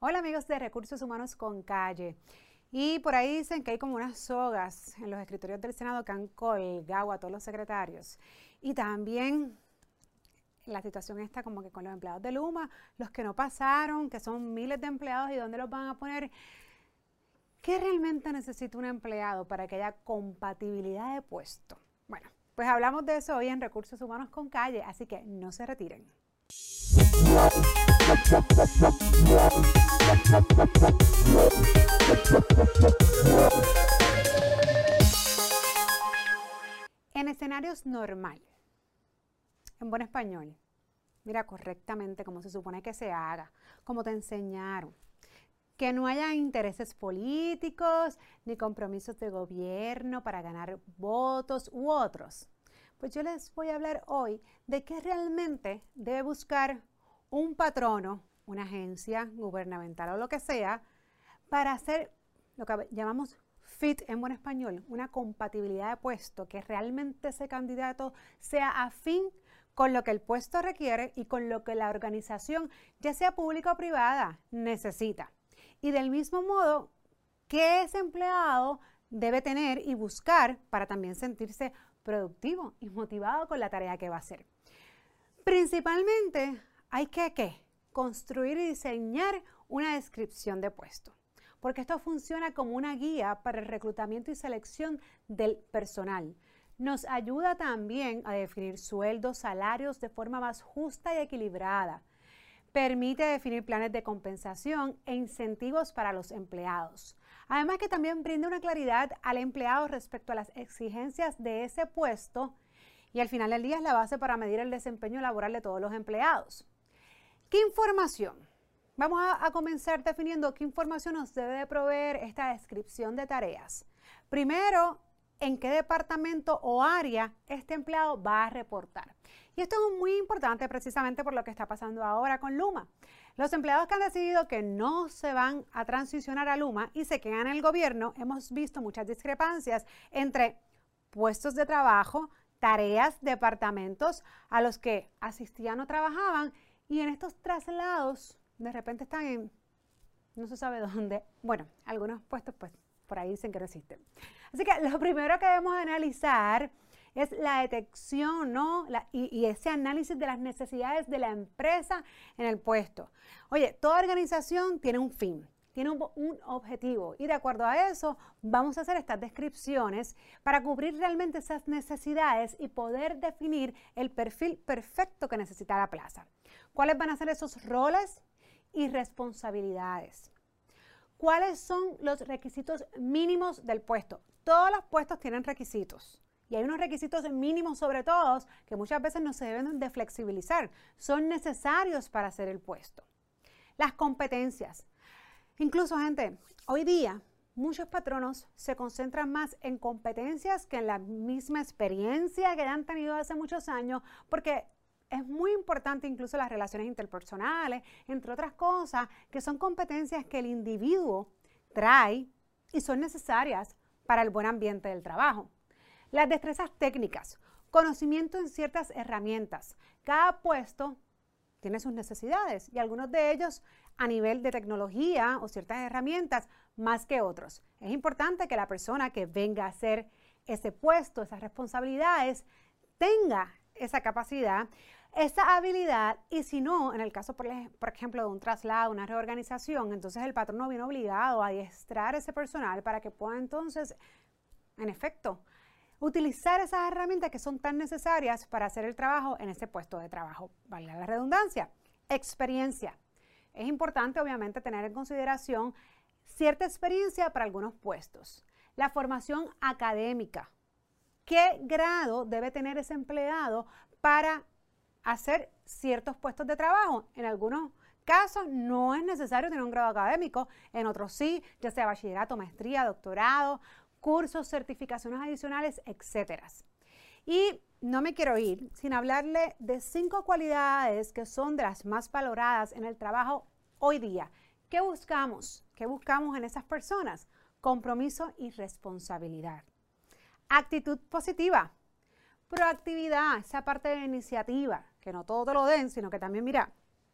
Hola amigos de Recursos Humanos con Calle. Y por ahí dicen que hay como unas sogas en los escritorios del Senado que han colgado a todos los secretarios. Y también la situación está como que con los empleados de Luma, los que no pasaron, que son miles de empleados y dónde los van a poner. ¿Qué realmente necesita un empleado para que haya compatibilidad de puesto? Bueno, pues hablamos de eso hoy en Recursos Humanos con Calle, así que no se retiren. En escenarios normal, en buen español, mira correctamente cómo se supone que se haga, como te enseñaron. Que no haya intereses políticos ni compromisos de gobierno para ganar votos u otros. Pues yo les voy a hablar hoy de qué realmente debe buscar un patrono, una agencia gubernamental o lo que sea, para hacer lo que llamamos fit en buen español, una compatibilidad de puesto, que realmente ese candidato sea afín con lo que el puesto requiere y con lo que la organización, ya sea pública o privada, necesita. Y del mismo modo, ¿qué ese empleado debe tener y buscar para también sentirse productivo y motivado con la tarea que va a hacer? Principalmente hay que ¿qué? construir y diseñar una descripción de puesto, porque esto funciona como una guía para el reclutamiento y selección del personal. Nos ayuda también a definir sueldos, salarios de forma más justa y equilibrada. Permite definir planes de compensación e incentivos para los empleados. Además que también brinda una claridad al empleado respecto a las exigencias de ese puesto y al final del día es la base para medir el desempeño laboral de todos los empleados. ¿Qué información? Vamos a, comenzar definiendo qué información nos debe de proveer esta descripción de tareas. Primero, en qué departamento o área este empleado va a reportar. Y esto es muy importante precisamente por lo que está pasando ahora con Luma. Los empleados que han decidido que no se van a transicionar a Luma y se quedan en el gobierno, hemos visto muchas discrepancias entre puestos de trabajo, tareas, departamentos a los que asistían o trabajaban y en estos traslados, de repente están en, no se sabe dónde, bueno, algunos puestos pues por ahí dicen que no existen. Así que lo primero que debemos analizar es la detección ¿no? y, y, ese análisis de las necesidades de la empresa en el puesto. Oye, toda organización tiene un fin tiene un, objetivo y de acuerdo a eso vamos a hacer estas descripciones para cubrir realmente esas necesidades y poder definir el perfil perfecto que necesita la plaza. ¿Cuáles van a ser esos roles y responsabilidades? ¿Cuáles son los requisitos mínimos del puesto? Todos los puestos tienen requisitos. Y hay unos requisitos mínimos sobre todo que muchas veces no se deben de flexibilizar. Son necesarios para hacer el puesto. Las competencias. Incluso, gente, hoy día muchos patronos se concentran más en competencias que en la misma experiencia que han tenido hace muchos años, porque es muy importante incluso las relaciones interpersonales, entre otras cosas, que son competencias que el individuo trae y son necesarias para el buen ambiente del trabajo. Las destrezas técnicas, conocimiento en ciertas herramientas. Cada puesto tiene sus necesidades y algunos de ellos a nivel de tecnología o ciertas herramientas más que otros. Es importante que la persona que venga a hacer ese puesto, esas responsabilidades, tenga esa capacidad, esa habilidad y si no, en el caso, por, ejemplo, de un traslado, una reorganización, entonces el patrón no viene obligado a adiestrar ese personal para que pueda entonces, en efecto, utilizar esas herramientas que son tan necesarias para hacer el trabajo en ese puesto de trabajo. Vale la redundancia. Experiencia. Es importante, obviamente, tener en consideración cierta experiencia para algunos puestos. La formación académica. ¿Qué grado debe tener ese empleado para hacer ciertos puestos de trabajo? En algunos casos no es necesario tener un grado académico, en otros sí, ya sea bachillerato, maestría, doctorado, cursos, certificaciones adicionales, etc. Y no me quiero ir sin hablarle de cinco cualidades que son de las más valoradas en el trabajo hoy día. ¿Qué buscamos? ¿Qué buscamos en esas personas? Compromiso y responsabilidad. Actitud positiva. Proactividad, esa parte de la iniciativa, que no todo te lo den, sino que también, mira,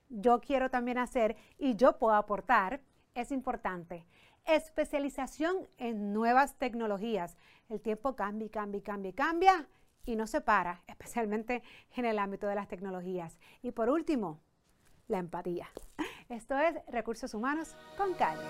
yo quiero también hacer y yo puedo aportar es importante. Especialización en nuevas tecnologías. El tiempo cambia, cambia, cambia, cambia y no se para, especialmente en el ámbito de las tecnologías. Y por último, la empatía. Esto es Recursos Humanos con Calle.